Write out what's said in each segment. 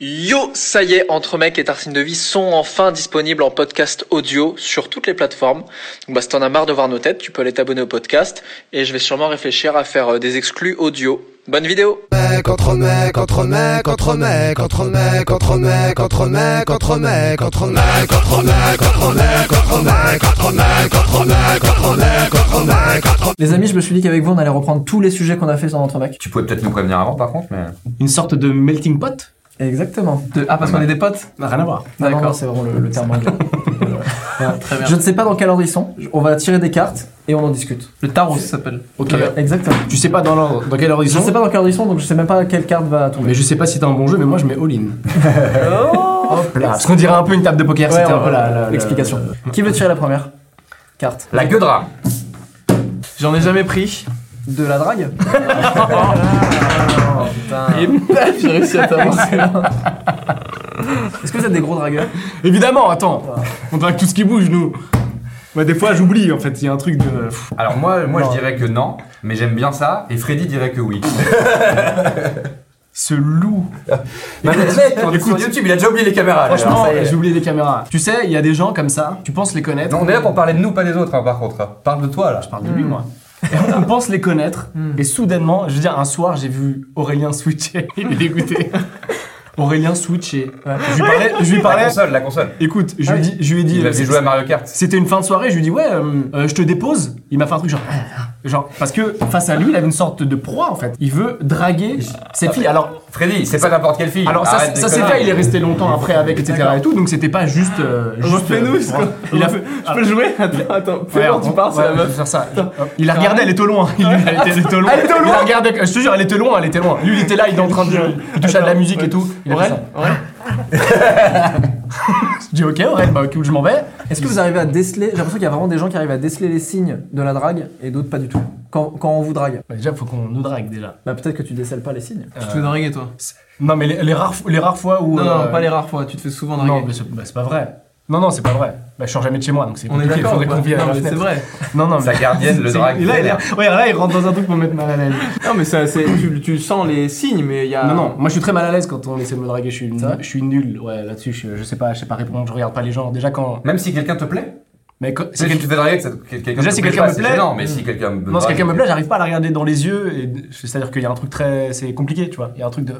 Yo, ça y est, Entre mecs et Tartine de vie sont enfin disponibles en podcast audio sur toutes les plateformes. Donc bah, si t'en as marre de voir nos têtes, tu peux aller t'abonner au podcast et je vais sûrement réfléchir à faire euh, des exclus audio. Bonne vidéo entre mecs, entre mecs, entre mecs, entre mecs, entre mecs, entre mecs, entre mecs, entre mecs, entre mecs, entre mecs, entre mecs, entre mecs, entre mecs, entre mecs, entre mecs, entre Les amis, je me suis dit qu'avec vous, on allait reprendre tous les sujets qu'on a fait sur notre mec. Tu pouvais peut-être nous prévenir avant, par contre, mais. Une sorte de melting pot Exactement. De- Ah, parce qu'on est des potes N'a rien à voir. D'accord. c'est vraiment le, le terme anglais. Très bien. Je ne sais pas dans quel ordre ils sont. Je- On va tirer des cartes et on en discute. Le tarot, ça s'appelle. Ok. Exactement. Tu sais pas dans, l'ordre- dans quelle heure ils Je sont ne sais pas dans quel ordre ils sont, donc je sais même pas quelle carte va tomber. Mais je sais pas si t'as un bon jeu, mais moi je mets all-in. Hop là. Parce qu'on dirait un peu une table de poker, Ouais, c'était un peu la- l'explication. Qui veut tirer la première carte La gueudra J'en ai jamais pris. De la drague Et paf, j'ai réussi à t'avoir. Est-ce que vous êtes des gros dragueurs Évidemment, attends. On drague tout ce qui bouge, nous. Bah, des fois, j'oublie, en fait. Il y a un truc de. Alors moi, moi je dirais que non, mais j'aime bien ça, et Freddy dirait que oui. Ce loup. Mais mec, on est sur YouTube, il a déjà oublié les caméras. là. Franchement, Alors, ça y est. j'ai oublié les caméras. Tu sais, il y a des gens comme ça, tu penses les connaître. Non, on est là pour parler de nous, pas des autres, hein, par contre. Parle de toi, là. Je parle de lui, moi. Et on pense les connaître, Hmm. et soudainement, je veux dire, un soir, j'ai vu Aurélien switcher. Il est dégoûté. Aurélien switcher. Je lui parlais. Je lui La console, la console. écoute, je lui ai dit. Je lui ai dit Il avait joué à Mario Kart. C'était une fin de soirée, je lui dis ouais, euh, euh, je te dépose. Il m'a fait un truc genre, genre parce que face à lui, il avait une sorte de proie en fait. Il veut draguer ses filles. Alors, Freddy, c'est pas n'importe quelle fille. alors ça, Arrête conneries. fait. Il est resté longtemps après avec etc et tout, donc c'était pas juste. euh, juste Refais-nous, euh, ce pour- qu'on- Il a fait. Je peux le jouer? Attends, attends. Fais Ouais, voir, tu pars, c'est la meuf. faire ça. Il la regardait, elle était au loin. Il, elle, était, elle était au loin. Elle était au Il loin la regardait, je te jure, elle était loin, elle était loin. Lui, il était là, il était en train de il touchait à de la musique et tout. Il a fait Ouais, ça. ouais. Je dis ok, Aurel, bah ok, je m'en vais. Est-ce que vous arrivez à déceler J'ai l'impression qu'il y a vraiment des gens qui arrivent à déceler les signes de la drague et d'autres pas du tout. Quand, quand on vous drague, Bah, déjà, faut qu'on nous drague déjà. bah peut-être que tu décèles pas les signes. Tu te fais draguer, toi Non, mais les, les rares, les rares fois où. Non, non, euh, pas les rares fois, tu te fais souvent draguer. Non, mais c'est bah, c'est pas vrai. Non, non, c'est pas vrai. Bah, je sors jamais de chez moi, donc c'est On est compliqué. d'accord Faudrait qu'on vienne à Non, la mais c'est vrai. Non, non, Sa mais. gardienne le drague. et là, il- ouais, là, il rentre dans un truc pour me mettre mal à l'aise. Non, mais ça, c'est, tu, tu sens les signes, mais il y a. Non, non, moi je suis très mal à l'aise quand on essaie de me draguer. Je suis, je suis nul. Ouais, là-dessus, je, je sais pas, je sais pas répondre. Je regarde pas les gens. Déjà quand. Même si quelqu'un te plaît Mais quand- Si tu te fais draguer, quelqu'un Déjà, te si plaît quelqu'un me plaît- gênant, mais si quelqu'un me Non, si quelqu'un me plaît, j'arrive pas à la regarder dans les yeux. et C'est-à-dire qu'il y a un truc très. C'est compliqué, tu vois. Il y a un truc de.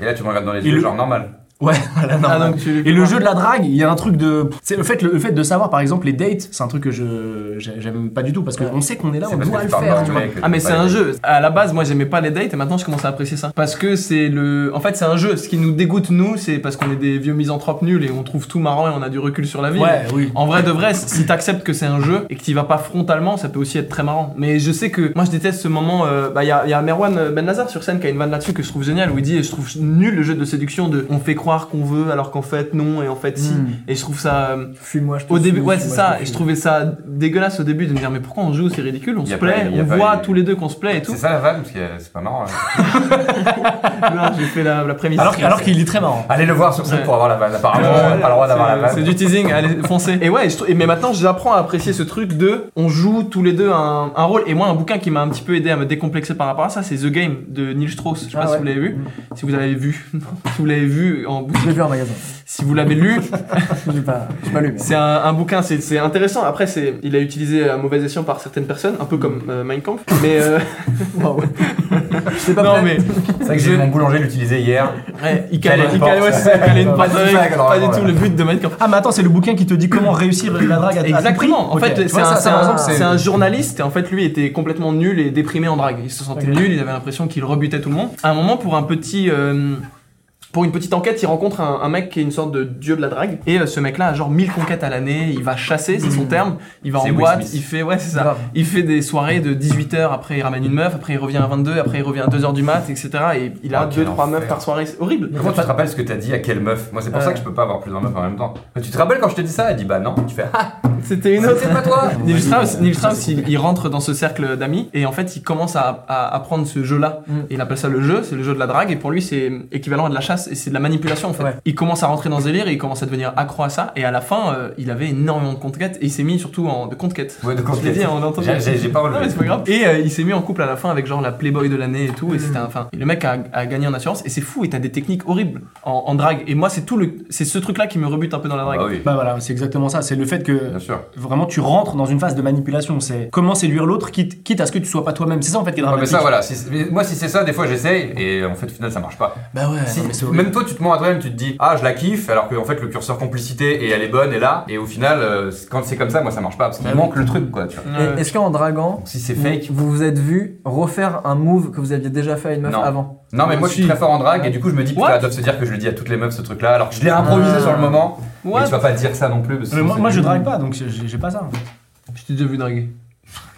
Et là, tu me regardes dans les yeux, genre normal. Ouais, voilà, non. Ah, donc tu Et le jeu de la drague, il y a un truc de. C'est le fait, le, le fait de savoir, par exemple, les dates, c'est un truc que je j'ai- j'aime pas du tout parce qu'on sait qu'on est là, C'est on doit le faire. tu vois. Ah mais c'est un jeu. À la base, moi j'aimais pas les dates et maintenant je commence à apprécier ça. Parce que c'est le, en fait c'est un jeu. Ce qui nous dégoûte nous, c'est parce qu'on est des vieux misanthropes nuls et on trouve tout marrant et on a du recul sur la vie. Ouais, oui. En vrai de vrai, si t'acceptes que c'est un jeu et que t'y vas pas frontalement, ça peut aussi être très marrant. Mais je sais que moi je déteste ce moment. euh, bah il y a, y a Merwan Ben Nazar sur scène qui a une vanne là-dessus que je trouve génial où il dit je trouve nul le jeu de séduction de on fait croire qu'on veut alors qu'en fait non et en fait si. Mm. Et je trouve ça euh, Fuis-moi, je te au début, ouais, c'est ça. Et je trouvais ça dégueulasse au début de me dire, mais pourquoi on joue C'est ridicule, on se a pas- plaît, on pas voit tous les deux qu'on se plaît et tout. C'est ça la vanne, parce que c'est pas marrant. j'ai fait la, la prémisse. Alors, alors qu'il est très marrant. Allez le voir sur scène pour avoir la vanne. Apparemment, on n'a pas le droit d'avoir la vanne. C'est du teasing, allez, foncez. Et ouais, mais maintenant j'apprends à apprécier ce truc de on joue tous les deux un, un rôle. Et moi, un bouquin qui m'a un petit peu aidé à me décomplexer par rapport à ça, c'est The Game de Neil Strauss. Je sais pas Ah si ouais. vous l'avez vu. Si vous l'avez vu, si vous l'avez vu en bouquin, Je l'ai vu en magasin. si vous l'avez lu, J'ai pas, j'ai pas lu. mais- C'est un, un bouquin, c'est c'est intéressant. Après, c'est, il a utilisé à mauvais escient par certaines personnes, un peu comme euh, Mein Kampf. Mais euh. J'étais pas non, prêt. mais C'est vrai que j'ai vu mon boulanger l'utiliser hier. ouais, il calait, il une calait, ouais, c'est ça, calait une Pas porte du tout pas du le but de Mein Kampf. Ah, mais attends, c'est le bouquin qui te dit comment réussir la drague à Exactement. En fait, c'est un, journaliste et en fait, lui était complètement nul et déprimé en drague. Il se sentait nul, il avait l'impression qu'il rebutait tout le monde. À un moment, pour un petit, euh, pour une petite enquête, il rencontre un, un mec qui est une sorte de dieu de la drague. Et euh, ce mec-là a genre 1000 conquêtes à l'année. Il va chasser, c'est son terme. Il va en boîte, il fait, ouais, c'est ça. Grave. Il fait des soirées de 18h, après il ramène une meuf, après il revient à 22, après il revient à 2h du mat, etc. Et il a Oh, quel 2-3 enfer. meufs par soirée. C'est horrible. Comment tu te rappelles ce que t'as dit à quelle meuf? Moi, c'est pour ça que je peux pas avoir plusieurs meufs en même temps. Tu te rappelles quand je t'ai dit ça? Elle dit bah non. Tu fais ah, C'était une autre. c'est pas toi Neil Strauss, Neil Strauss, il, il rentre dans ce cercle d'amis et en fait il commence à, à apprendre ce jeu-là. Mm. Il appelle ça le jeu, c'est le jeu de la drague et pour lui c'est équivalent à de la chasse et c'est de la manipulation en fait. Ouais. Il commence à rentrer dans délire et il commence à devenir accro à ça et à la fin euh, il avait énormément de conquêtes et il s'est mis surtout en de conquêtes. Ouais, de Je l'ai dit, on a entendu. J'ai- pas Non, relevé. mais c'est pas grave. Et euh, il s'est mis en couple à la fin avec genre la Playboy de l'année et tout. Et Mm. c'était un- enfin, le mec a, a gagné en assurance et c'est fou. Et t'as des techniques horribles en, en drague. Et moi, c'est tout le, c'est ce truc-là qui me rebute un peu dans la drague. Ah oui, Bah voilà, c'est exactement ça. C'est le fait que bien sûr. vraiment tu rentres dans une phase de manipulation. C'est comment séduire l'autre, quitte, quitte à ce que tu sois pas toi-même. C'est ça en fait qui est Ouais, mais dramatique. ça, voilà. si c'est- mais moi, si c'est ça, des fois, j'essaye et en fait, au final, ça marche pas. Bah ouais, Si- non, mais même toi, tu te mens à toi-même, tu te dis, ah, je la kiffe, alors qu'en fait, le curseur complicité et elle est bonne est là. Et au final, euh, quand c'est comme ça, moi, ça marche pas parce qu'il oui. manque le truc, quoi. Tu vois. Ouais. Et Est-ce qu'en draguant, si c'est fake. vous vous êtes vu refaire un move que vous aviez déjà fait à une meuf Non. avant Non, mais moi, je suis très fort en drague et du coup, je me dis, putain, What? elles doivent se dire que je le dis à toutes les meufs ce truc-là, alors que je l'ai improvisé Ah. sur le moment. What? Mais tu vas pas dire ça non plus. Parce que Mais moi, c'est moi, je drague pas, donc j'ai j'ai pas ça. Je t'ai déjà vu draguer.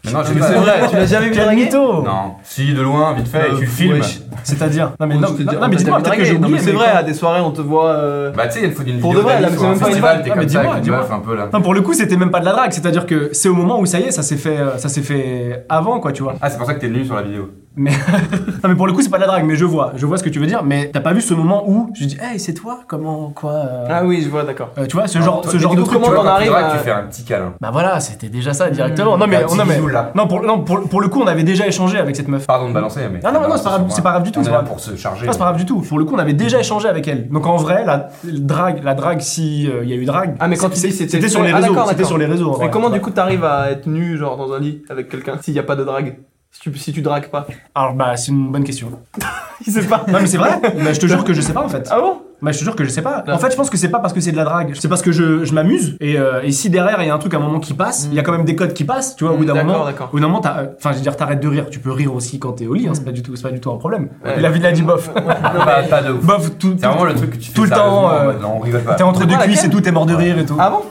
Mais non, j'ai Mais c'est vrai, tu l'as jamais vu Quel draguer mytho Non. Si, de loin, vite fait, et Euh, tu le filmes. wesh. C'est-à-dire Non mais non, non, on mais dis-moi peut-être que j'ai oublié. mais c'est vrai, à des soirées, on te voit. euh, Bah, tu sais, il faut une Pour vidéo de vrai, là, mais c'est un même pas une festival, vanne. t'es Ah, comme mais ça dis-moi, avec une dis-moi. meuf un peu là. Non, pour le coup, c'était même pas de la drague, c'est-à-dire que c'est au moment où ça y est, ça s'est fait, euh, ça s'est fait avant, quoi, tu vois. Ah, c'est pour ça que t'es nu sur la vidéo. Mais non, mais pour le coup, c'est pas de la drague, mais je vois, je vois ce que tu veux dire. Mais t'as pas vu ce moment où je dis, hey, c'est toi, comment, quoi euh, Ah oui, je vois, d'accord. euh, Tu vois, ce genre, toi, ce genre de truc. comment t'en arrives à- tu fais un petit câlin. Bah voilà, c'était déjà ça directement. Non mais, Un petit non, mais, bisou, là. non, pour, non pour, pour le coup, on avait déjà échangé avec cette meuf. Pardon de balancer, mais. Ah non, non, non, c'est pas grave, c'est pas grave du tout, c'est est pas pour se charger. Ah, c'est pas grave du tout. Pour le coup, on avait déjà échangé avec elle. Donc en vrai, la drague, la drague, si euh, il y a eu drague. Ah, mais quand tu dis c'était sur les Ah, réseaux. d'accord, C'était sur les réseaux. Mais comment du coup t'arrives à être nu, genre dans un lit avec quelqu'un, s'il n'y a pas de drague? Si tu, si tu dragues pas Alors bah c'est une bonne question. Il sait pas. Non mais c'est vrai. bah, je te jure que je sais pas en fait. Ah bon? Bah je te jure que je sais pas. En fait je pense que c'est pas parce que c'est de la drague. C'est parce que je, je m'amuse. Et, euh, et si derrière il y a un truc à un moment qui passe, il y a quand même des codes qui passent. Tu vois au bout d'un D'accord, moment. d'accord. Au bout d'un moment, t'as- euh, enfin je veux dire t'arrêtes de rire. Tu peux rire aussi quand t'es au lit. Hein, c'est pas du tout, c'est pas du tout un problème. Ouais. Et la vie de la dit bof. Pas, pas de ouf. bof tout. C'est vraiment le truc que tu fais tout le temps, sérieusement, en euh, mode, Non, on rigole pas. T'es entre deux cuisses et laquelle tout, t'es mort de rire et tout. Ah bon?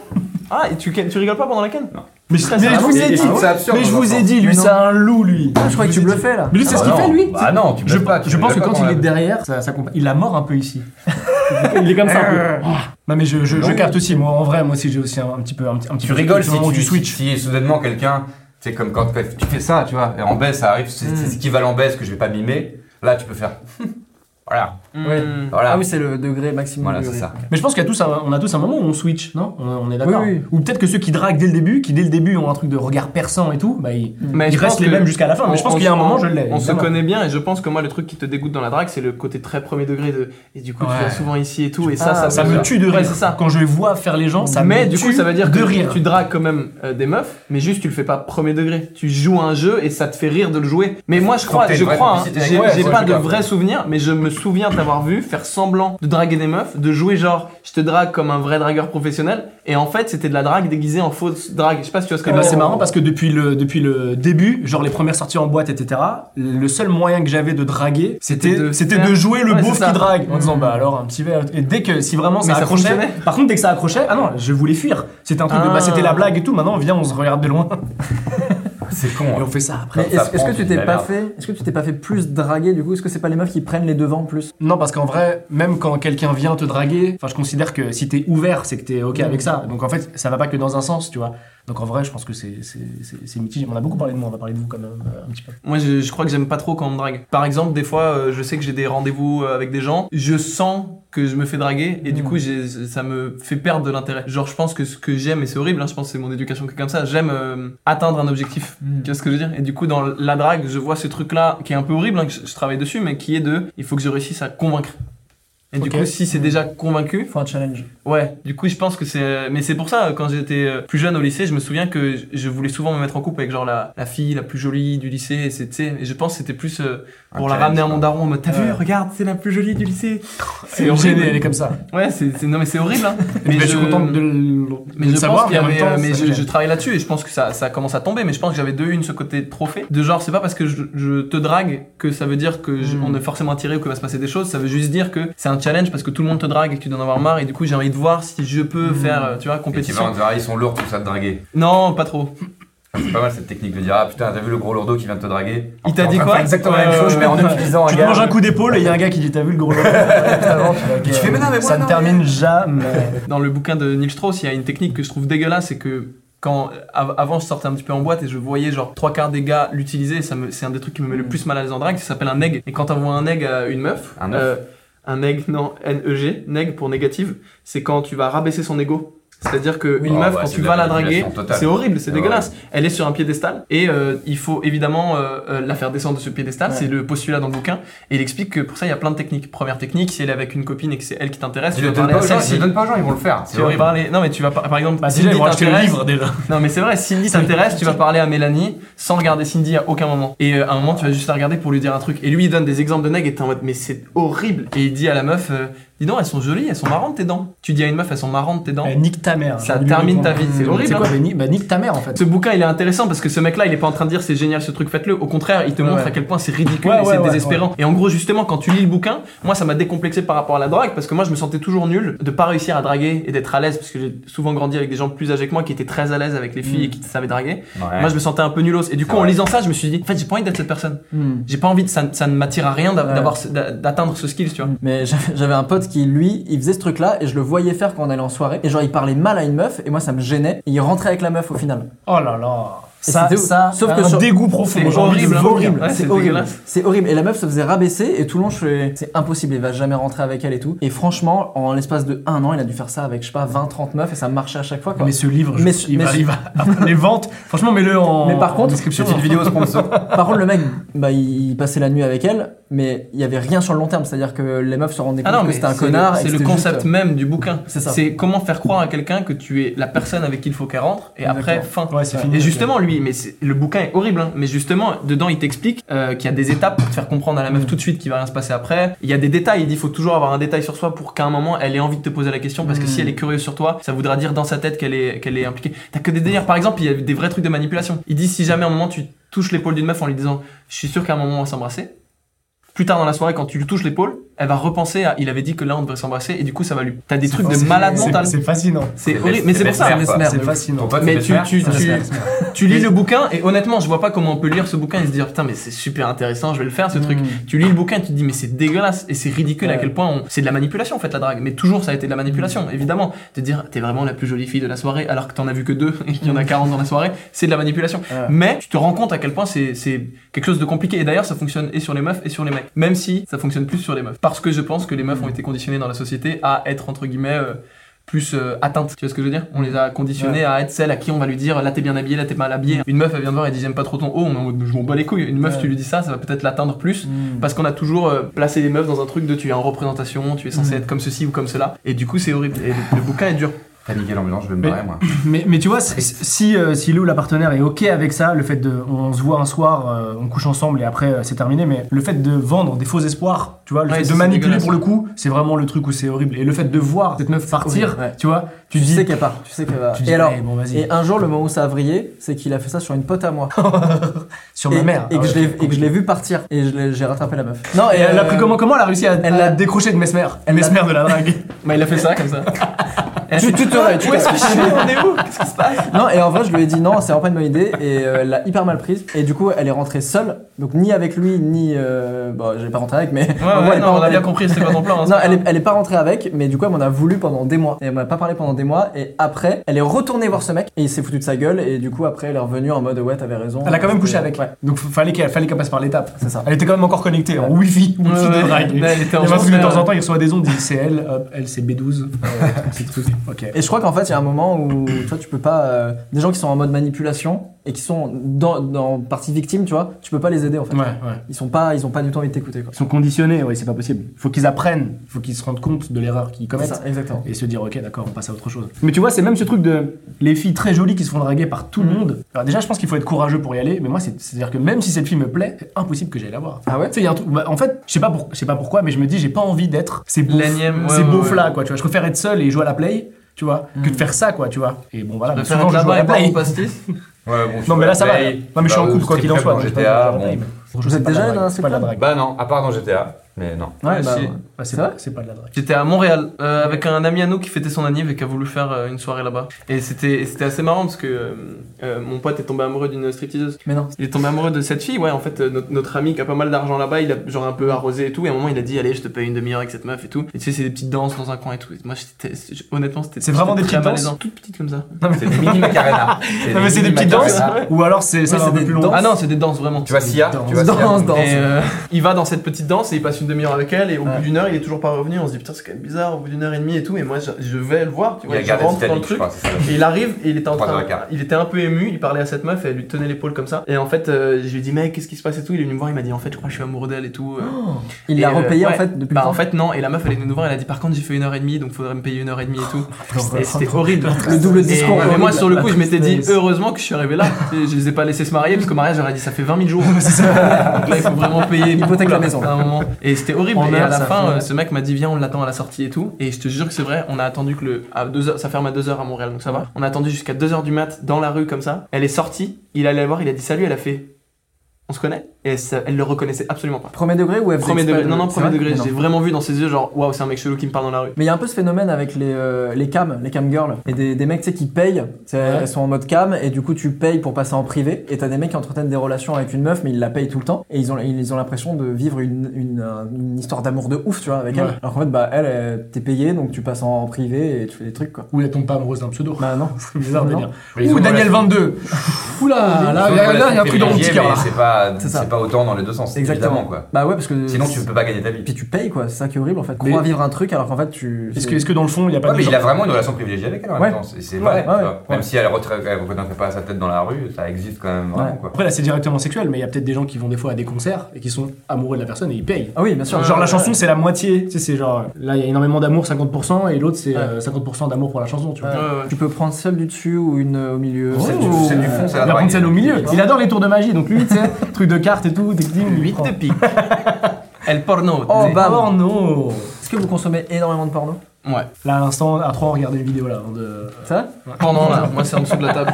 Ah, et tu, tu rigoles pas pendant la canne? Mais je, mais vous ai dit. Ah absurde, Mais je vous un ai dit, lui c'est un loup lui. Ah, je croyais que tu bluffais là. Mais lui c'est ce Ah qu'il non. fait lui. Bah non, tu Je, pas. tu je pense que quand il la- est derrière, ça, ça compa- il a mort un peu ici. il est comme ça un peu. Non mais je, je, je Non. capte aussi, moi en vrai, moi aussi j'ai aussi un, un petit peu un, petit- un petit Tu peu rigoles au si tu du switch. Si soudainement quelqu'un, c'est comme quand tu fais ça, tu vois, et en baisse, ça arrive, c'est Hmm. c'est équivalent baisse que je vais pas mimer. Là, tu peux faire. Voilà, Ouais. Voilà. Ah oui, c'est le degré maximum Voilà, du c'est rire. ça. Mais je pense qu'il y a tous un, on a tous un moment où on switch, non? On, on est d'accord. Oui, oui. Ou peut-être que ceux qui draguent dès le début, qui dès le début ont un truc de regard perçant et tout, bah ils, Mais ils je pense restent les mêmes jusqu'à la fin. Mais je pense qu'il y a un moment, je l'ai. On se connaît bien et je pense que moi, le truc qui te dégoûte dans la drague, c'est le côté très premier degré de. Et du coup, tu Ouais. viens souvent ici et tout. Et ça, Ah, ça, Ça me me tue de Ouais, rire. c'est ça. Quand je vois faire les gens, ça mais me du coup, ça veut dire de que rire. tu dragues quand même euh, des meufs, mais juste tu le fais pas premier degré. Tu joues un jeu et ça te fait rire de le jouer. Mais moi, je crois, je crois, hein, j'ai ouais, pas de vrais souvenirs, mais je me souviens t'avoir vu faire semblant de draguer des meufs, de jouer genre, je te drague comme un vrai dragueur professionnel, et en fait, c'était de la drague déguisée en fausse drague. Je sais pas si tu vois ce que Eh je ben, veux c'est dire. marrant parce que depuis le, depuis le début, genre les premières sorties en boîte, etc., le seul moyen que j'avais de draguer, c'était de c'était de jouer le Ouais, beauf c'est qui drague. En disant, bah alors un petit verre. Et dès que, si vraiment ça ça accrochait. par contre, dès que ça accrochait, ah non, je voulais fuir. C'était un truc de, Ah. bah c'était la blague et tout, maintenant viens, on se regarde de loin. C'est con. Et hein. on fait ça après. Est-ce que tu t'es pas merde. fait Est-ce que tu t'es pas fait plus draguer du coup? Est-ce que c'est pas les meufs qui prennent les devants plus? Non, parce qu'en vrai, même quand quelqu'un vient te draguer, enfin, je considère que si t'es ouvert, c'est que t'es ok avec ça. Donc en fait, ça va pas que dans un sens, tu vois. Donc en vrai, je pense que c'est mitigé. On a beaucoup parlé de moi, on va parler de vous quand même euh, un petit peu. Moi, je, je crois que j'aime pas trop quand on me drague. Par exemple, des fois, euh, je sais que j'ai des rendez-vous euh, avec des gens, je sens que je me fais draguer et du Mm. coup, ça me fait perdre de l'intérêt. Genre, je pense que ce que j'aime, et c'est horrible, hein, je pense que c'est mon éducation qui est comme ça, j'aime euh, atteindre un objectif. Mm. Tu vois ce que je veux dire? Et du coup, dans la drague, je vois ce truc-là qui est un peu horrible, hein, que je, je travaille dessus, mais qui est de, il faut que je réussisse à convaincre. Et du coup, si c'est déjà convaincu, Faut un challenge. Ouais, du coup, je pense que c'est. Mais c'est pour ça, quand j'étais euh, plus jeune au lycée, je me souviens que je- voulais souvent me mettre en couple avec genre la, la fille la plus jolie du lycée. Et, c'est- tu sais, et je pense que c'était plus euh, pour Un la ramener à mon daron en mode T'as vu, Ouais. regarde, c'est la plus jolie du lycée. C'est horrible. elle est comme ça. Ouais, c'est. Non, mais c'est horrible, hein. Mais je suis content de le, Mais de le je savoir, pense qu'il y mais avait, temps, je, travaille là-dessus et je pense que ça, ça commence à tomber. Mais je pense que j'avais de une ce côté trophée. De genre, c'est pas parce que je, je te drague que ça veut dire que je- Mm. on est forcément attiré ou que va se passer des choses. Ça veut juste dire que c'est un un challenge parce que tout le monde te drague et que tu dois en avoir marre et du coup j'ai envie de voir si je peux faire, euh, tu vois, Et tu vas compétition. ah, ils sont lourds, tout ça de draguer. Non, pas trop. C'est pas mal cette technique de dire, ah putain, t'as vu le gros lourdeau qui vient de te draguer Il t'a dit Enfin, quoi Exactement la même chose, ouais, mais en utilisant un Tu te gars. manges un coup d'épaule et il y a un gars qui dit T'as vu le gros lourd Avant, tu fais, mais non, mais Ça ne termine jamais. Dans le bouquin de Neil Strauss, il y a une technique que je trouve dégueulasse, c'est que quand av- avant je sortais un petit peu en boîte et je voyais genre trois quarts des gars l'utiliser, ça me- c'est un des trucs qui me met le plus mal à l'aise en drague, ça s'appelle un neg. Et quand t'envoies un neg à une meuf, Un œuf euh, un neg, non, N-E-G, neg pour négative, c'est quand tu vas rabaisser son ego. C'est-à-dire que une Oh, meuf, ouais, quand tu vas la draguer, c'est horrible, c'est Ouais. dégueulasse. Elle est sur un piédestal et euh, il faut évidemment euh, euh, la faire descendre de ce piédestal. Ouais. C'est le postulat dans le bouquin. Et il explique que pour ça, il y a plein de techniques. Première technique, si elle est avec une copine et que c'est elle qui t'intéresse, Tu vas parler à celle-ci. le donnes pas aux gens, ils vont le faire. Tu vas parler. Non, mais tu vas par, par exemple. Bah, Cindy ils vont acheter le t'intéresse. livre déjà. Non, mais c'est vrai. Cindy t'intéresse, tu vas parler à Mélanie sans regarder Cindy à aucun moment. Et euh, à un moment, tu vas juste la regarder pour lui dire un truc. Et lui, il donne des exemples de nègres et t'es en mode, mais c'est horrible. Et il dit à la meuf, euh, dis donc, elles sont jolies, elles sont marrantes tes dents. Tu dis à une meuf, elles sont marrantes tes dents. Eh, Nique ta mère. Ça J'ai dû termine ta vie, c'est horrible, C'est quoi hein. bah, ni- Bah, nique ta mère en fait. Ce bouquin, il est intéressant parce que ce mec-là, il est pas en train de dire c'est génial ce truc, faites-le. Au contraire, il te montre à quel point c'est ridicule Ouais, et ouais, c'est ouais, désespérant. Et en gros, justement, quand tu lis le bouquin, moi, ça m'a décomplexé par rapport à la drague parce que moi, je me sentais toujours nul de pas réussir à draguer et d'être à l'aise parce que j'ai souvent grandi avec des gens plus âgés que moi qui étaient très à l'aise avec les filles et qui savaient draguer. Ouais. Moi, je me sentais un peu nulos. Et du coup, en lisant ça, je me suis dit, en fait, j'ai pas envie d'être cette personne. Hmm. J'ai pas envie de, ça, ça ne m'attire à rien d'a- d'avoir, ce- d'a- d'atteindre ce skill, tu vois. Mais j'avais j'avais un pote qui, lui, il faisait ce truc-là et je le voyais faire quand on allait en soirée. Et genre, il parlait mal à une meuf et moi, ça me gênait. Et il rentrait avec la meuf au final. Oh là là. Et Ça, ça, sauf un que sur- dégoût profond. C'est horrible. Ouais, c'est horrible. C'est horrible. Et la meuf se faisait rabaisser et tout le long, je fais, c'est impossible, il va jamais rentrer avec elle et tout. Et franchement, en l'espace de un an, il a dû faire ça avec, je sais pas, 20, 30 meufs et ça marchait à chaque fois, quoi. Mais ce livre, je- il, mais- va, il va- les ventes. Franchement, mets-le en, Mais par en contre, description. Une vidéo sponsor. Par contre, le mec, bah, il passait la nuit avec elle, mais il y avait rien sur le long terme. C'est-à-dire que les meufs se rendaient compte Ah non, que mais c'était un connard. C'est le concept juste- même du bouquin. C'est ça. C'est comment faire croire à quelqu'un que tu es la personne avec qui il faut qu'elle rentre et après, fin. Ouais, c'est fini. Et justement, lui, mais c'est- le bouquin est horrible, hein, mais justement, dedans, il t'explique euh, qu'il y a des étapes pour te faire comprendre à la meuf tout de suite qu'il va rien se passer après. Il y a des détails, il dit faut toujours avoir un détail sur soi pour qu'à un moment, elle ait envie de te poser la question, parce que si elle est curieuse sur toi, ça voudra dire dans sa tête qu'elle est, qu'elle est impliquée. T'as que des délires. Par exemple, il y a des vrais trucs de manipulation. Il dit si jamais à un moment tu touches l'épaule d'une meuf en lui disant je suis sûr qu'à un moment on va s'embrasser. Plus tard dans la soirée, quand tu lui touches l'épaule, elle va repenser à il avait dit que là on devrait s'embrasser et du coup ça va lui. T'as des trucs de malade c'est- mental. C'est fascinant. C'est horrible, mais c'est pour ça. C'est fascinant. Mais tu, lis le bouquin et honnêtement, je vois pas comment on peut lire ce bouquin et se dire putain, mais c'est super intéressant, je vais le faire ce truc. Tu lis le bouquin et tu te dis mais c'est dégueulasse et c'est ridicule à quel point on- c'est de la manipulation en fait la drague. Mais toujours ça a été de la manipulation, évidemment. Te dire t'es vraiment la plus jolie fille de la soirée alors que t'en as vu que deux et qu'il y en a 40 dans la soirée, c'est de la manipulation. Ouais. Mais tu te rends compte à quel point c'est c'est quelque chose de compliqué et d'ailleurs ça fonctionne et sur les meufs et sur les mecs. Même si ça fonctionne plus sur les meufs. Parce que je pense que les meufs ont été conditionnées dans la société à être entre guillemets euh, plus euh, atteintes. Tu vois ce que je veux dire? On les a conditionnés à être celles à qui on va lui dire là t'es bien habillé, là t'es mal habillé. Une meuf elle vient de voir et dit j'aime pas trop ton haut, on je m'en bats les couilles. Une meuf Ouais. tu lui dis ça, ça va peut-être l'atteindre plus. Mm. Parce qu'on a toujours euh, placé les meufs dans un truc de tu es en représentation, tu es censé être comme ceci ou comme cela. Et du coup c'est horrible. Et le, le bouquin est dur. T'as niqué l'ambulance, je vais me Mais- barrer moi. Mais, mais tu vois, si, si, euh, si Lou, la partenaire, est OK avec ça, le fait de. On se voit un soir, euh, on couche ensemble et après euh, c'est terminé, mais le fait de vendre des faux espoirs, tu vois, le Ouais, fait ça, de c'est manipuler dégueulasse. pour le coup, c'est vraiment le truc où c'est horrible. Et le fait de voir cette meuf partir, horrible, ouais. tu vois, tu, Tu dis. sais qu'elle part, tu sais qu'elle va. tu dis, et alors, allez, bon, vas-y. et un jour, le moment où ça a vrillé, c'est qu'il a fait ça sur une pote à moi. Sur et, ma mère. Et Ah que, ouais, je l'ai- et que je l'ai compliqué. vu partir. Et je l'ai- j'ai rattrapé la meuf. Non, Et elle a euh, pris comment Comment elle a réussi à, elle l'a- décrocher de Mesmer elle l'a- Mesmer de la drague. Bah il a fait ça comme ça. Tu- tu te tu Où est-ce que je suis On est où Qu'est-ce qui se passe? Non, et en vrai, je lui ai dit non, c'est vraiment pas une bonne idée. Et euh, elle l'a hyper mal prise. Et du coup, elle est rentrée seule. Donc, ni avec lui, ni. Euh, bon, j'ai pas rentré avec, mais. Ouais, ouais, elle non, on a bien compris, c'est pas ton plan. hein, Non, elle est, pas- elle est pas rentrée avec, mais du coup, elle m'en a voulu pendant des mois. Et elle m'a pas parlé pendant des mois. Et après, elle est retournée voir ce mec et il s'est foutu de sa gueule. Et du coup, après, elle est revenue en mode ouais, t'avais raison. Elle a quand même couché avec. Ouais, Donc fallait qu'elle fallait qu'elle passe par l'étape. c'est ça. Elle était quand même encore connectée en Wi-Fi, Wi-Fi de drague. elle était en de temps en temps, il reçoit des ondes, c'est elle, elle c'est B12. Et je crois qu'en fait, il y a un moment où tu tu peux pas. euh, des gens qui sont en mode manipulation et qui sont dans, dans partie victime, tu vois, tu peux pas les aider en fait. Ouais, ouais. Ils sont pas, ils ont pas du tout envie de t'écouter quoi. Ils sont conditionnés, oui, c'est pas possible. Il faut qu'ils apprennent, il faut qu'ils se rendent compte de l'erreur qu'ils commettent. ça, exactement. Et se dire, ok, d'accord, on passe à autre chose. Mais tu vois, c'est même ce truc de les filles très jolies qui se font draguer par tout le Mhm. monde. Alors, déjà, je pense qu'il faut être courageux pour y aller, mais moi, c'est- c'est-à-dire que même si cette fille me plaît, c'est impossible que j'aille la voir. Ah ouais? Tu sais, il y a un truc. bah, en fait, je sais pas, pour, je sais pas pourquoi, mais je me dis, j'ai pas envie d'être ces ouais, ces ouais, beaufs là, ouais. quoi. Tu vois, je préfère être seul et jouer à la play, tu vois, que de faire ça, quoi, tu vois. Et bon, voilà, De faire souvent, un je joue à là-bas la et boire play. au pastis. Ouais, bon, Non, mais là, ça va. Non, mais je suis en bah, couple, quoi qu'il en soit. peux GTA, bon. Vous êtes déjà dans un C'est pas de la drague. Bah non, à part dans GTA. Mais non. Ouais, Ouais, bah, si. ouais. Bah, c'est pas, vrai c'est pas de la drague. J'étais à Montréal euh, avec un ami à nous qui fêtait son anniv et qui a voulu faire euh, une soirée là-bas. Et c'était c'était assez marrant parce que euh, euh, mon pote est tombé amoureux d'une stripteaseuse. Mais non. Il est tombé amoureux de cette fille, ouais. En fait, euh, notre, notre ami qui a pas mal d'argent là-bas, il a genre un peu arrosé et tout. Et à un moment, il a dit Allez, je te paye une demi-heure avec cette meuf et tout. Et tu sais, c'est des petites danses dans un coin et tout. Et moi, j'étais- honnêtement, c'était. C'est vraiment des petites danses Toutes petites comme ça. C'est des mini Macarena. Non, mais c'est des petites danses. Ou alors c'est ça des plus. Ah non, c'est des danses vraiment. Tu vois Sia Tu euh, il va dans cette petite danse et il passe une demi-heure avec elle et au Ouais. bout d'une heure il est toujours pas revenu. On se dit putain c'est quand même bizarre au bout d'une heure et demie et tout. Et moi je, je vais le voir, tu Il vois, je gardé rentre dans le truc. crois. Et il arrive et il était en train, et il était un peu ému. Il parlait à cette meuf et elle lui tenait l'épaule comme ça. Et en fait euh, je lui ai dit mec qu'est-ce qui se passe et tout. Il est venu me voir, il m'a dit en fait je crois que je suis amoureux d'elle et tout. euh. Il Et, l'a euh, repayé en fait depuis Bah en fait non. Et la meuf elle est venue nous voir, elle a dit par contre j'ai fait une heure et demie donc faudrait me payer une heure et demie et tout. Et c'était horrible. Le double Et- discours. mais moi sur le coup je m'étais dit heureusement que je suis arrivé là. je les ai pas laissés se marier parce qu'au mariage j'aurais dit ça fait 20 000 jours. Donc là il faut vraiment payer. Hypothèque la maison. à un moment. Et c'était horrible. Et à la fin fait- euh, ce mec m'a dit viens on l'attend à la sortie et tout. Et je te jure que c'est vrai. On a attendu que le à deux heures, ça ferme à 2 heures à Montréal donc ça va. On a attendu jusqu'à 2 heures du mat dans la rue comme ça. Elle est sortie. Il allait la voir. Il a dit salut. Elle a fait on se connaît? Et ça- elle le reconnaissait absolument pas. Premier degré ou FZ Premier degré. Non non C'est premier degré. Non. J'ai vraiment vu dans ses yeux genre waouh c'est un mec chelou qui me parle dans la rue. Mais il y a un peu ce phénomène avec les, euh, les cams, les cam girls, et des, des mecs tu sais, qui payent, elles sont en mode cam, et du coup tu payes pour passer en privé, et t'as des mecs qui entretiennent des relations avec une meuf, mais ils la payent tout le temps, et ils ont, ils ont l'impression de vivre une, une, une histoire d'amour de ouf, tu vois, avec elle. Alors qu'en fait, bah elle, elle, t'es payé, donc tu passes en privé et tu fais des trucs, quoi. Ou elle tombe pas amoureuse d'un pseudo. Bah non. C'est bizarre de Non. dire. Une Daniel relation- 22 Oula, là, il y a- là, il y a un truc dans mon petit cœur là. C'est pas, pas autant dans les deux sens, Exactement. évidemment quoi. Bah ouais, parce que. Sinon tu peux pas gagner ta vie. Puis tu payes, quoi, c'est ça qui est horrible en fait. Mais- Croire vivre un truc alors qu'en fait tu. Est-ce que, dans le fond, il n'y a pas Ouais, de mais gens- il a vraiment une relation privilégiée avec elle en Ouais. même temps. C'est vrai. ouais. Même si elle ne reconnaîtrait pas sa tête dans la rue, ça existe quand même vraiment Ouais. quoi. Après, là, c'est directement sexuel, mais il y a peut-être des gens qui vont des fois à des concerts et qui sont amoureux de la personne et ils payent. Ah oui, bien sûr. Genre, la chanson, ouais. c'est la moitié. Tu sais, c'est genre, là, il y a énormément d'amour, 50%, et l'autre, c'est Ouais. euh, 50% d'amour pour la chanson, tu vois. Peux prendre celle du dessus ou une euh, au milieu. Celle du- celle du fond, c'est la celle au milieu. Il adore les tours de magie, donc lui, tu sais, truc de cartes et tout, ding, ding, il 8 prend. de pique. El porno. Oh, t'sais. bam. Oh non Ah, Est-ce que vous consommez énormément de porno? Ouais. Là, à l'instant, à 3, on regardait une vidéo là avant de. Ça Pendant là, moi c'est en dessous de la table.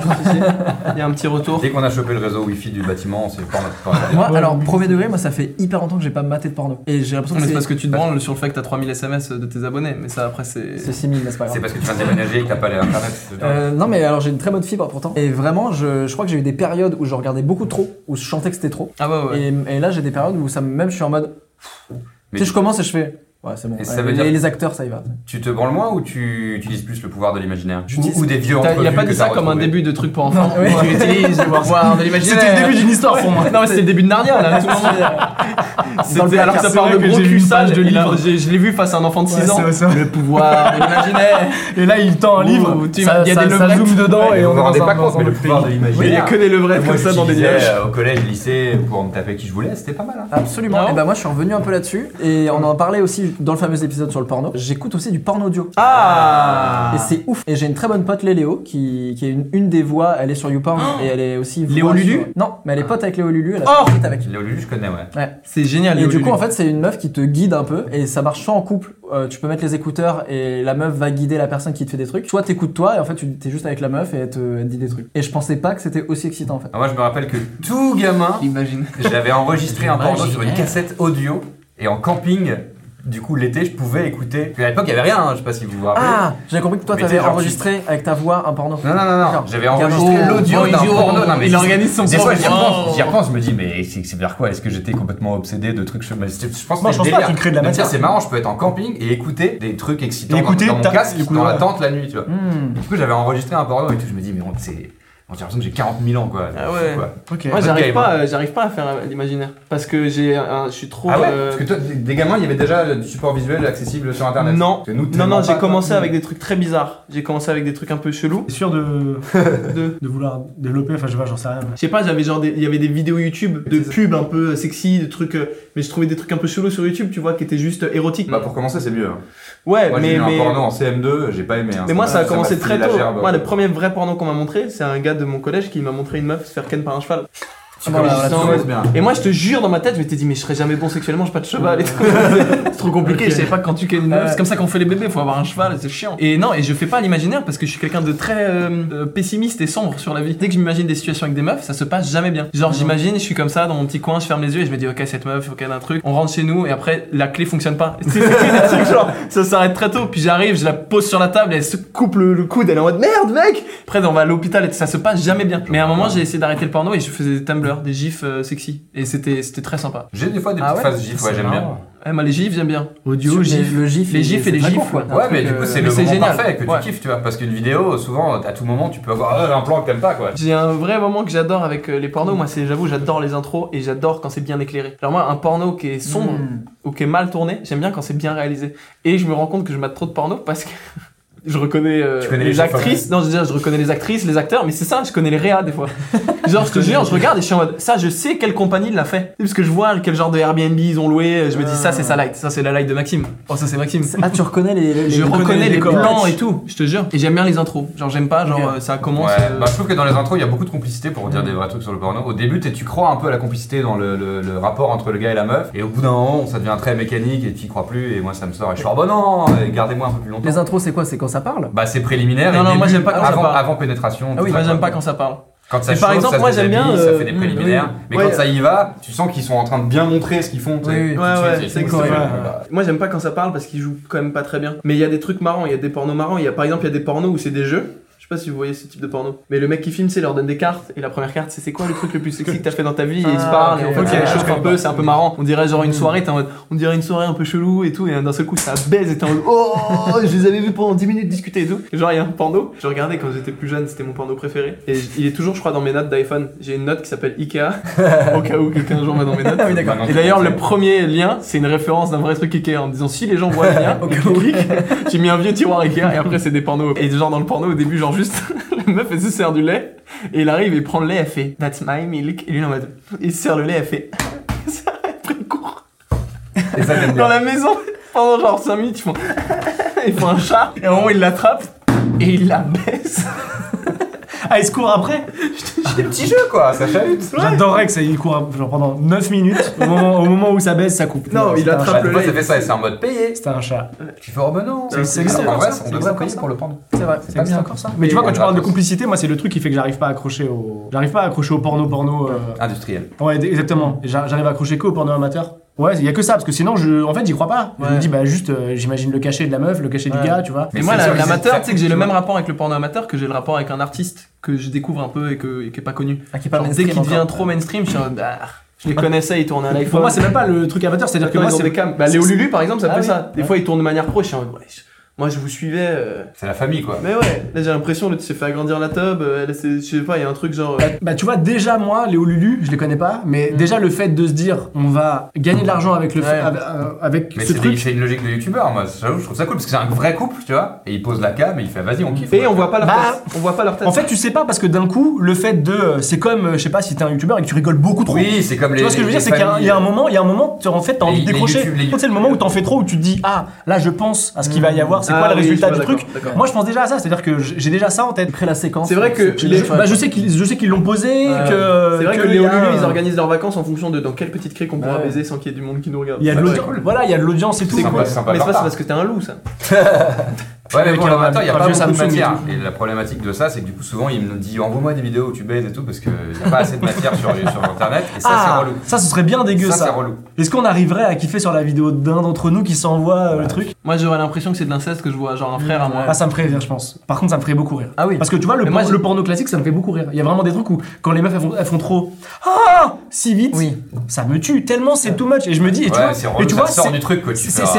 Il y a un petit retour. Dès qu'on a chopé le réseau wifi du bâtiment, c'est pas notre pas- Moi, Ouais, alors, premier degré, moi, ça fait hyper longtemps que j'ai pas maté de porno. Et j'ai l'impression Mais que c'est parce que tu te branles sur le fait que t'as 3000 SMS de tes abonnés, mais ça après c'est. C'est 6000, mais c'est pas grave. C'est parce que tu viens de déménager et que t'as pas les internet. c'est ça? Euh, non, mais alors j'ai une très bonne fibre pourtant. Et vraiment, je, je crois que j'ai eu des périodes où je regardais beaucoup trop, où je chantais que c'était trop. Ah ouais ouais. Et, et là, j'ai des périodes où ça, me- même je suis en mode. Mais tu sais, je commence et je fais. Ouais, c'est bon. Et ça veut les, dire- les acteurs, ça y va. Tu te branles moins ou tu utilises plus le pouvoir de l'imaginaire ou, des vieux Il a pas dit ça comme un début de truc pour enfants. Non. Tu utilises le pouvoir de l'imaginaire. C'était le début d'une histoire pour moi. Non mais c'était le début de Narnia là. Dans le alors que ça parle de gros cul sale de livre. Je l'ai vu face à un enfant de 6 Ouais, ans. Le pouvoir l'imaginaire. Et là, il tend un livre, il y a ça- des ça levrettes. zoome dedans Ouais, et on rendez dans pas compte, mais le pouvoir de l'imaginaire. Il y a que des levrettes comme ça dans des nuages. euh, Au collège, lycée, pour me taper qui je voulais, c'était pas mal. hein. Absolument. Non. Et bah, moi, je suis revenu un peu là-dessus. Et on en parlait aussi dans le fameux épisode sur le porno. J'écoute aussi du porno audio. Ah Et c'est ouf. Et j'ai une très bonne pote, Léo, qui, qui est une, des voix. Elle est sur YouPorn et elle est aussi. Léo Lulu Non, mais elle est pote avec Léo Lulu. Elle a Oh avec. Léo Lulu, je connais, ouais. Ouais. C'est génial. Et du coup, en fait, c'est une meuf qui te guide un peu et ça marche soit en couple. euh, tu peux mettre les écouteurs et la meuf va guider la personne qui te fait des trucs. Soit t'écoutes toi et en fait, tu t'es juste avec la meuf et elle te, elle te dit des trucs. Et je pensais pas que c'était aussi excitant en fait. Alors moi, je me rappelle que tout gamin, Imagine. j'avais enregistré un porno sur une cassette audio et en camping. Du coup, l'été, je pouvais écouter. Puis à l'époque, il y avait rien, hein, je sais pas si vous vous rappelez. Ah J'avais compris que toi Mais t'avais t'es gentil. enregistré avec ta voix un porno. Non, non, non, non. D'accord. J'avais enregistré Oh, l'audio d'un porno. Non, mais Il organise son Des fois, j'y repense, j'y repense, je me dis, mais c'est c'est vers quoi? Est-ce que j'étais complètement obsédé de trucs Je, mais c'est- je pense que Non, je pense pas, tu crées de la matière. C'est marrant, je peux être en camping et écouter des trucs excitants Et écouter dans, mon casque, dans la tente la nuit, tu vois. Hmm. Du coup, j'avais enregistré un porno et tout. Je me dis, mais on- c'est. J'ai l'impression que j'ai 40 000 ans, quoi. Ah ouais. Quoi. Ok. Moi j'arrive pas, euh, j'arrive pas à faire euh, l'imaginaire parce que j'ai, je suis trop. Ah ouais? euh, Parce que toi, des- gamins, il y avait déjà du support visuel accessible sur internet. Non, nous, non, non, j'ai commencé avec des trucs très bizarres. J'ai commencé avec des trucs un peu chelous. T'es sûr de... De... de vouloir développer, enfin, je sais pas, j'en sais rien. Je sais pas, j'avais genre des, il y avait des vidéos YouTube de pubs un peu sexy, de trucs, mais je trouvais des trucs un peu chelous sur YouTube, tu vois, qui étaient juste érotiques. Bah, pour commencer, c'est mieux. hein. ouais, Moi, j'ai mais vu un mais, porno en CM2, j'ai pas aimé. hein. mais moi ça a commencé très tôt. Moi, le premier vrai porno qu'on m'a montré, c'est un gars de mon collège qui m'a montré une meuf se faire ken par un cheval. Tu voilà, bien. Et moi, je te jure, dans ma tête, je m'étais dit, mais je serais jamais bon sexuellement, j'ai pas de cheval et tout. c'est trop compliqué. Je savais pas quand tu une meuf, Ouais. c'est comme ça qu'on fait les bébés, faut avoir un cheval, c'est chiant. Et non, et je fais pas l'imaginaire parce que je suis quelqu'un de très euh, euh, pessimiste et sombre sur la vie. Dès que je m'imagine des situations avec des meufs, ça se passe jamais bien. Genre, j'imagine, je suis comme ça dans mon petit coin, je ferme les yeux et je me dis, ok, cette meuf, ok, d'un truc. On rentre chez nous et après, la clé fonctionne pas. C'est des trucs genre, ça s'arrête très tôt. Puis j'arrive, je la pose sur la table, et elle se coupe le, le coude, elle est en mode merde, mec. Après, on va à l'hôpital et ça se passe jamais bien. Mais à un moment, j'ai essayé d'arrêter le porno et je faisais des Des gifs euh, sexy. Et c'était c'était très sympa. J'ai des fois des Ah petites ouais phases gifs, ouais, j'aime bien. Ouais, moi, les gifs, j'aime bien. Audio, gif. le gif, Les il- gifs et c'est les très gifs, court, quoi. Un Ouais, mais du coup, euh, c'est le c'est moment génial. parfait que Ouais. tu kiffes, tu vois. Parce qu'une vidéo, souvent, à tout moment, tu peux avoir ah, un plan que t'aimes pas, quoi. J'ai un vrai moment que j'adore avec euh, les pornos. Moi, c'est, j'avoue, j'adore les intros et j'adore quand c'est bien éclairé. Alors moi, un porno qui est sombre Mm. ou qui est mal tourné, j'aime bien quand c'est bien réalisé. Et je me rends compte que je mate trop de porno parce que je reconnais, euh, Tu les, les actrices. Non, je veux dire, je reconnais les actrices, les acteurs, mais c'est ça, je connais les réas des fois. genre, je te jure, je regarde et je suis en mode, ça, je sais quelle compagnie l'a fait. Parce que je vois quel genre de Airbnb ils ont loué. Je me dis, ça, c'est sa light. Ça, c'est la light de Maxime. Oh, ça, c'est Maxime. Ah, tu reconnais les. les- Je les- reconnais les codes. plans et tout, je te jure. Et j'aime bien les intros. Genre, j'aime pas, genre, euh, ça commence. Ouais, euh, bah, je trouve que dans les intros, il y a beaucoup de complicité pour dire des vrais trucs sur le porno. Au début, tu crois un peu à la complicité dans le, le- le rapport entre le gars et la meuf, et au bout d'un moment, ça devient très mécanique et tu y crois plus, et moi ça me sort, et je suis oh bah non, gardez-moi un peu plus longtemps. Les intros, c'est quoi? C'est quand ça parle Bah c'est préliminaire Non, et non, début, moi, j'aime pas quand ça avant, parle. avant pénétration. Ah oui, ça, moi, j'aime pas quand ça parle. Quand ça par exemple, ça se moi, j'aime bien, ça euh, fait des préliminaires. oui. Mais Ouais. quand ça y va, tu sens qu'ils sont en train de bien montrer ce qu'ils font. Oui, oui. Ouais, c'est Ouais. bah, Moi j'aime pas quand ça parle parce qu'ils jouent quand même pas très bien. Mais il y a des trucs marrants, il y a des pornos marrants. Il y a par exemple il y a des pornos où c'est des jeux. Je sais pas si vous voyez ce type de porno. Mais le mec qui filme, c'est leur donne des cartes et la première carte c'est c'est quoi le truc le plus sexy que t'as fait dans ta vie? Et ils se Ah, parlent et en fait Ok, ça je chauffe un connais peu, pas. c'est un peu marrant. On dirait genre une soirée, t'es en mode, on dirait une soirée un peu chelou et tout et d'un seul coup ça baise et t'es en mode oh je les avais vus pendant 10 minutes discuter et tout. Genre il y a un porno, je regardais quand j'étais plus jeune, c'était mon porno préféré et il est toujours je crois dans mes notes d'iPhone. J'ai une note qui s'appelle Ikea au cas où quelqu'un un jour va dans mes notes. Ah oui, Et d'ailleurs, le premier lien, c'est une référence d'un vrai truc Ikea en me disant si les gens voient le lien, Ok, et cliquent, j'ai mis un vieux tiroir Ikea et après c'est des pornos. Et genre dans le porno au début, genre juste la meuf elle se sert du lait et il arrive et prend le lait, elle fait That's my milk. Et lui en mode il se sert le lait, elle fait ça après il court Et ça, dans bien. la maison pendant genre 5 minutes, ils font il faut un chat et un moment il l'attrape et il la baisse. Ah, il se court après Des petits jeux quoi, ça chahute. J'adorerais que ça il court genre pendant 9 minutes. Au moment, au moment où ça baisse, ça coupe. Non, il attrape ça fait ça? Et c'est en mode payé. C'était un chat. Tu fais oh bah non. C'est- c'est En vrai, ça, on c'est devrait encore payer ça. pour le prendre. C'est vrai. C'est pas bien. encore ça? Mais tu vois, quand tu parles de complicité, moi, c'est le truc qui fait que j'arrive pas à accrocher au. J'arrive pas à accrocher au porno porno. euh, Industriel. Ouais, exactement. J'arrive à accrocher que au porno amateur. Ouais, il y a que ça, parce que sinon, je, en fait, j'y crois pas. Je me dis, bah, juste, euh, j'imagine le cachet de la meuf, le cachet Ouais. du gars, tu vois. Mais et moi, l'amateur, tu sais que j'ai le même rapport avec le porno amateur que j'ai le rapport avec un artiste que je découvre un peu et, que, et qui est pas connu. Ah, qui est pas Genre, dès qu'il devient encore. trop mainstream, je suis en mode, ah, je les connaissais, ils tournent à l'iPhone. Pour moi, c'est même pas le truc amateur, c'est-à-dire que moi, ils c'est. des cams. Bah, Léo Lulu, par exemple, ça Ah fait oui. ça. Des fois, il tourne de manière pro, je suis en mode, ouais, je- moi, je vous suivais. euh, C'est la famille quoi. Mais ouais, là, j'ai l'impression, l'autre s'est fait agrandir la tub. euh, je sais pas, il y a un truc genre. euh, Bah, bah, tu vois, déjà, moi, Léo Lulu, je les connais pas, mais Mm. déjà, le fait de se dire, on va gagner de l'argent avec le Ouais. avec, euh, avec Mais ce c'est truc. des- c'est une logique de youtubeur, moi. J'avoue, je trouve ça cool parce que c'est un vrai couple, tu vois. Et il pose la cam et il fait vas-y, on kiffe. Et on voit pas leur Bah, tête. On voit pas leur tête. En fait, tu sais pas parce que d'un coup, le fait de. euh, C'est comme, euh, je sais pas, si t'es un youtubeur et que tu rigoles beaucoup trop. Oui, c'est comme les. Tu vois ce que je veux les dire, c'est qu'il y, a un- il y a un familles. moment, il y a un moment, tu- en fait, t'as envie de Les- les décrocher. YouTube- les Tu sais, c'est le moment où t'en fais trop, où tu te dis, ah, là, je pense à ce qu'il va y avoir, c'est Ah quoi le oui, résultat je vois, du truc. Moi, je pense déjà à ça, c'est-à-dire que j'ai déjà ça en tête. Après la séquence. C'est vrai que les- c'est- Bah, je sais qu'ils, je sais qu'ils l'ont posé, Ouais. que. C'est vrai que, que Léo il y a- Lulu, ils organisent leurs vacances en fonction de dans quelle petite crique on pourra Ouais. baiser sans qu'il y ait du monde qui nous regarde. Il y a de l'audience. Voilà, il y a de l'audience et tout. Mais c'est pas parce que t'es un loup, ça. Ouais, mais un- l'amateur, il n'y a pas beaucoup de matière. Et la problématique de ça, c'est que du coup, souvent, il me dit envoie-moi des vidéos où tu baises et tout, parce qu'il n'y a pas assez de matière sur, sur internet. Et ça, Ah, c'est relou. ça, ce serait bien dégueu, Ça, ça. c'est relou. Est-ce qu'on arriverait à kiffer sur la vidéo d'un d'entre nous qui s'envoie euh, le truc? Moi, j'aurais l'impression que c'est de l'inceste que je vois, genre un frère à moi. Ah, ça me ferait rire, je pense. Par contre, ça me ferait beaucoup rire. Ah oui. Parce que tu vois, le, moi, le porno classique, ça me fait beaucoup rire. Il y a vraiment des trucs où, quand les meufs elles font, elles font trop Ah si vite, Oui. ça me tue tellement, c'est too much. Et je me dis, et tu vois, c'est là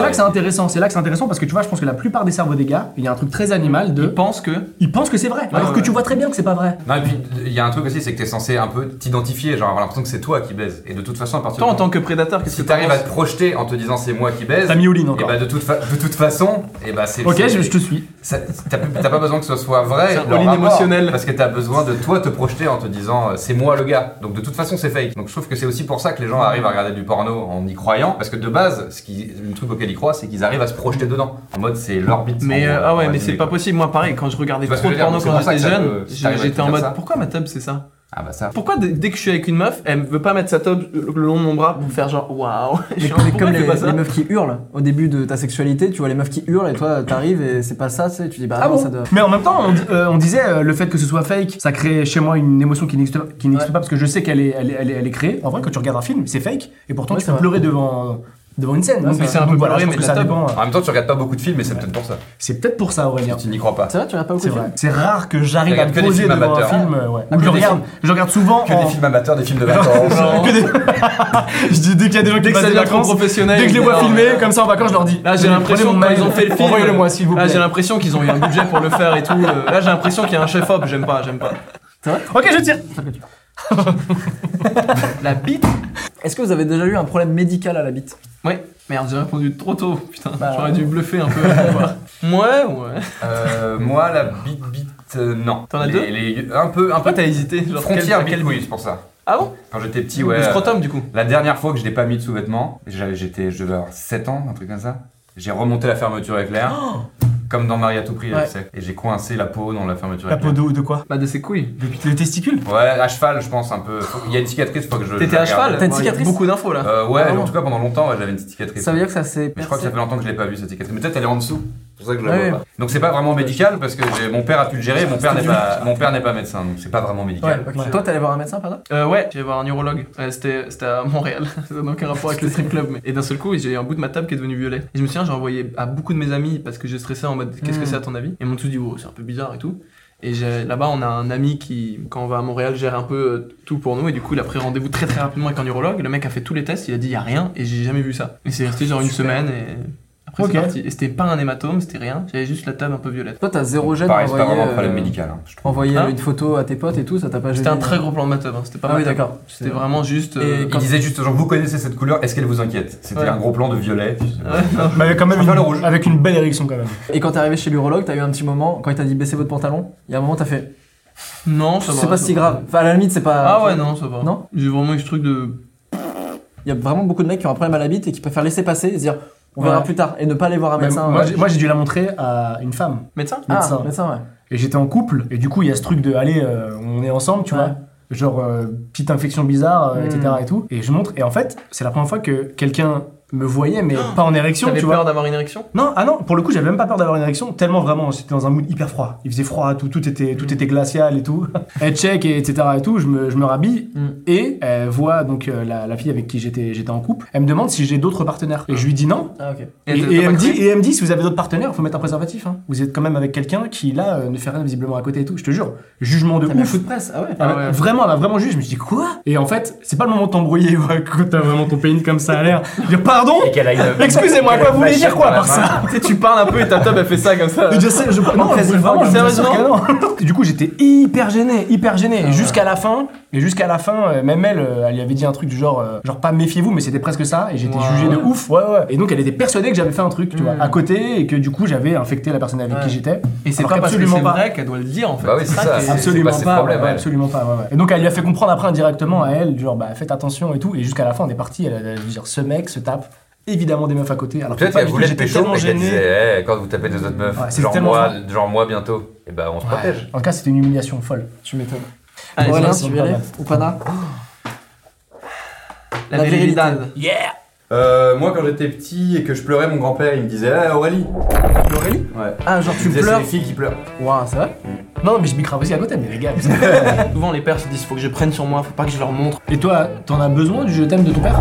ah, que c'est intéressant. C'est là que c'est intéressant parce que tu vois, je pense que la plupart des cerveaux des gars, il y a un truc très animal de. pensent que. Ils pensent que c'est vrai, alors ouais, que tu vois très bien que c'est pas vrai. Non, et puis il y a un truc aussi, c'est que t'es censé un peu t'identifier, genre avoir l'impression que c'est toi qui baise. Et de toute façon, à partir Toi, en tant que prédateur, qu'est-ce si que t'arrives à te projeter en te disant c'est moi qui baise, T'as mis all-in et encore. bah de toute, fa- de toute façon, et bah c'est. ok, je te suis. T'as pas besoin que ce soit vrai. C'est émotionnel. Parce que t'as besoin de toi te projeter en te disant euh, c'est moi le gars. Donc de toute façon c'est fake. Donc je trouve que c'est aussi pour ça que les gens arrivent à regarder du porno en y croyant. Parce que de base, ce qui, le truc auquel ils croient, c'est qu'ils arrivent à se projeter dedans. En mode c'est leur bite. Mais euh, ah ouais, mais c'est pas possible. Moi, pareil, quand je regardais trop de porno quand j'étais jeune, j'étais en mode pourquoi ma tub c'est ça? Ah bah ça. Pourquoi dès, dès que je suis avec une meuf, elle veut pas mettre sa top le long de mon bras pour faire genre waouh comme, les, les meufs qui hurlent au début de ta sexualité, tu vois les meufs qui hurlent et toi t'arrives et c'est pas ça, tu sais, tu dis bah Ah non, bon ça doit. Mais en même temps, on, euh, on disait euh, le fait que ce soit fake, ça crée chez moi une émotion qui n'existe qui n'existe Ouais. pas parce que je sais qu'elle est, elle est, elle est, elle est créée. En vrai, quand tu regardes un film, c'est fake et pourtant Ouais, tu peux vrai. pleurer devant, devant une scène. Ouais, Donc, c'est un peu voilà, mais ça dépend. En même temps, tu regardes pas beaucoup de films, mais c'est peut-être pour ça. C'est peut-être pour ça, Aurélien. Tu n'y crois pas. C'est vrai, tu regardes pas beaucoup C'est de vrai. films C'est rare que j'arrive à poser films devant un amateurs. film. Ouais. Ah, Ou que je regarde, je regarde souvent. Que en- des films amateurs, des films de vacances. que des- je dis dès qu'il y a des gens qui passent des vacances, professionnel. dès que je les vois filmer, comme ça en vacances, je leur dis. Là, j'ai l'impression mon que quand mail, ils ont fait le film. Envoyez-le-moi, s'il vous Là, plaît. j'ai l'impression qu'ils ont eu un budget pour le faire et tout. Là, j'ai l'impression qu'il y a un chef-op. J'aime pas, j'aime pas. Ok, je tire. La bite Est-ce que vous avez déjà eu un problème médical à la bite Ouais. Merde, j'ai répondu trop tôt. Putain, Bah, j'aurais dû bluffer un peu. avant de voir. ouais, ouais. Euh, moi, la bite bite, euh, non. T'en as deux les- Un peu, un peu. T'as hésité genre, Frontière quel- bite, quel- oui, c'est pour ça. Ah bon Quand j'étais petit, ouais. Le euh, scrotum, du coup. La dernière fois que je l'ai pas mis de sous-vêtements, j'avais- j'étais, je devais avoir 7 ans, un truc comme ça. J'ai remonté la fermeture éclair, comme dans Marie à tout prix, Ouais. Et j'ai coincé la peau dans la fermeture La peau éclair. de, de quoi Bah, de ses couilles. De, de testicules Ouais, à cheval, je pense un peu. Faut- Il y a une cicatrice, faut que je. T'étais à regarde. cheval T'as une Ouais, il y a cicatrice Beaucoup d'infos là. Euh, ouais, Ah, vraiment en tout cas pendant longtemps, ouais, j'avais une petite cicatrice. Ça veut dire que ça s'est. Mais je crois que ça fait longtemps que je l'ai pas vu cette cicatrice. Mais peut-être elle est en dessous. C'est pour ça que je la Ouais, vois pas. Donc c'est pas vraiment médical parce que mon père a pu le gérer. Mon père n'est pas, mon père n'est pas médecin, donc c'est pas vraiment Ouais, médical. Toi, t'allais voir un médecin, pardon? Euh, ouais, j'allais voir un neurologue. Ouais, c'était, c'était à Montréal. ça n'a aucun rapport avec le strip club. Mais... Et d'un seul coup, j'ai eu un bout de ma table qui est devenu violet. Et je me souviens, j'ai envoyé à beaucoup de mes amis parce que j'ai stressé en mode qu'est-ce que Mm. c'est à ton avis? Et ils m'ont tous dit, oh, c'est un peu bizarre et tout. Et là-bas, on a un ami qui, quand on va à Montréal, gère un peu euh, tout pour nous. Et du coup, il a pris rendez-vous très très rapidement avec un neurologue. Le mec a fait tous les tests, il a dit, y a rien. Et j'ai jamais vu ça. Et c'est resté genre une semaine et. Après, Ok. c'est parti. Et c'était pas un hématome, c'était rien. J'avais juste la table un peu violette. Toi, t'as zéro gêne Pareil, c'est pas vraiment un problème euh, médical. hein, je. Envoyer Hein une photo à tes potes et tout, ça t'a pas gêné C'était un très gros plan de ma table. hein. C'était pas Ah oui, d'accord. C'était vraiment juste. Et euh, Il disait juste, genre, vous connaissez cette couleur, est-ce qu'elle vous inquiète? C'était Ouais. un gros plan de violet. Bah, quand même une- rouge. avec une belle érection quand même. Et quand t'es arrivé chez l'urologue, t'as eu un petit moment, quand il t'a dit baissez votre pantalon, il y a un moment, t'as fait Non, ça va. c'est pas si grave. Enfin, à la limite, c'est pas. Ah ouais, non, ça va. Non? J'ai vraiment eu ce truc de. Il y a vraiment beaucoup de mecs qui ont un problème à la bite et qui préfèrent laisser passer et se dire on verra plus tard et ne pas aller voir un médecin. moi, ouais. j'ai- moi, j'ai dû la montrer à une femme. Médecin? Ah, médecin. médecin, ouais. Et j'étais en couple, et du coup, il y a ce truc de allez, euh, on est ensemble, tu Ouais. vois. Genre, euh, petite infection bizarre, euh, Mm. etc. et tout. Et je montre, et en fait, c'est la première fois que quelqu'un me voyait, mais pas en érection, T'avais tu peur vois. d'avoir une érection? Non, ah non, pour le coup, j'avais même pas peur d'avoir une érection, tellement vraiment, j'étais dans un mood hyper froid. Il faisait froid, tout, tout, était, tout était glacial et tout. Elle check, et etc. et tout, je me, je me rhabille, Mm. et elle voit donc euh, la, la fille avec qui j'étais j'étais en couple. Elle me demande si j'ai d'autres partenaires. Et je lui dis non. Ah, ok. Et, t'as- et t'as elle pas me dit, cru et elle me dit, si vous avez d'autres partenaires, il faut mettre un préservatif. hein. Vous êtes quand même avec quelqu'un qui, là, euh, ne fait rien visiblement à côté et tout. Je te jure, jugement de T'as mis un ouf. coup de presse Ah ouais Ah, Ah ouais. Vraiment, elle m'a vraiment jugé. Je me suis dit, quoi? Et en fait, c'est pas le moment de t'embrouiller ouais, quand t'as vraiment ton pénis comme ça à l'air. Dire, pardon Et qu'elle a une. Excusez-moi, quoi, vous voulez dire quoi par ça Tu sais, tu parles un peu et ta table elle fait ça comme ça. je sais, je non, mais vraiment, je sérieusement du coup, j'étais hyper gêné, hyper gêné. Ah et jusqu'à la fin, et jusqu'à la fin, euh, même elle, euh, elle lui avait dit un truc du genre, euh, genre pas méfiez-vous, mais c'était presque ça. Et j'étais jugé de ouf. Ouais, ouais. Et donc, elle était persuadée que j'avais fait un truc, tu vois, à côté, et que du coup, j'avais infecté la personne avec qui j'étais. Et c'est Alors pas parce que qu'absolument c'est pas. vrai qu'elle doit le dire en fait. Bah oui, c'est ça. qui est- c'est- Absolument pas, ses problèmes, ouais, elle. absolument pas, ouais, ouais. Et donc elle lui a fait comprendre après indirectement à elle, genre bah faites attention et tout, et jusqu'à la fin on est parti, elle a dû dire ce mec se tape évidemment des meufs à côté, alors que Peut-être qu'elle du tout, voulait te j'étais pécho, tellement mais qu'elle gêné. disait, eh, quand vous tapez des autres meufs, Ouais, genre, moi, genre moi bientôt, et bah on se Ouais. protège. En tout cas c'était une humiliation folle. Tu m'étonnes. Allez, Aurélien, c'est tu. Ou Pana La, La virilité. virilité. Euh, moi, quand j'étais petit et que je pleurais, mon grand-père, il me disait, eh, Aurélie. Aurélie Ouais. Ah, genre tu disait, c'est pleures les filles qui pleurent. Waouh, c'est vrai Non mais je bicrave aussi à côté, mais les gars. Souvent les pères se disent faut que je prenne sur moi, faut pas que je leur montre. et toi, t'en as besoin du je t'aime de ton père?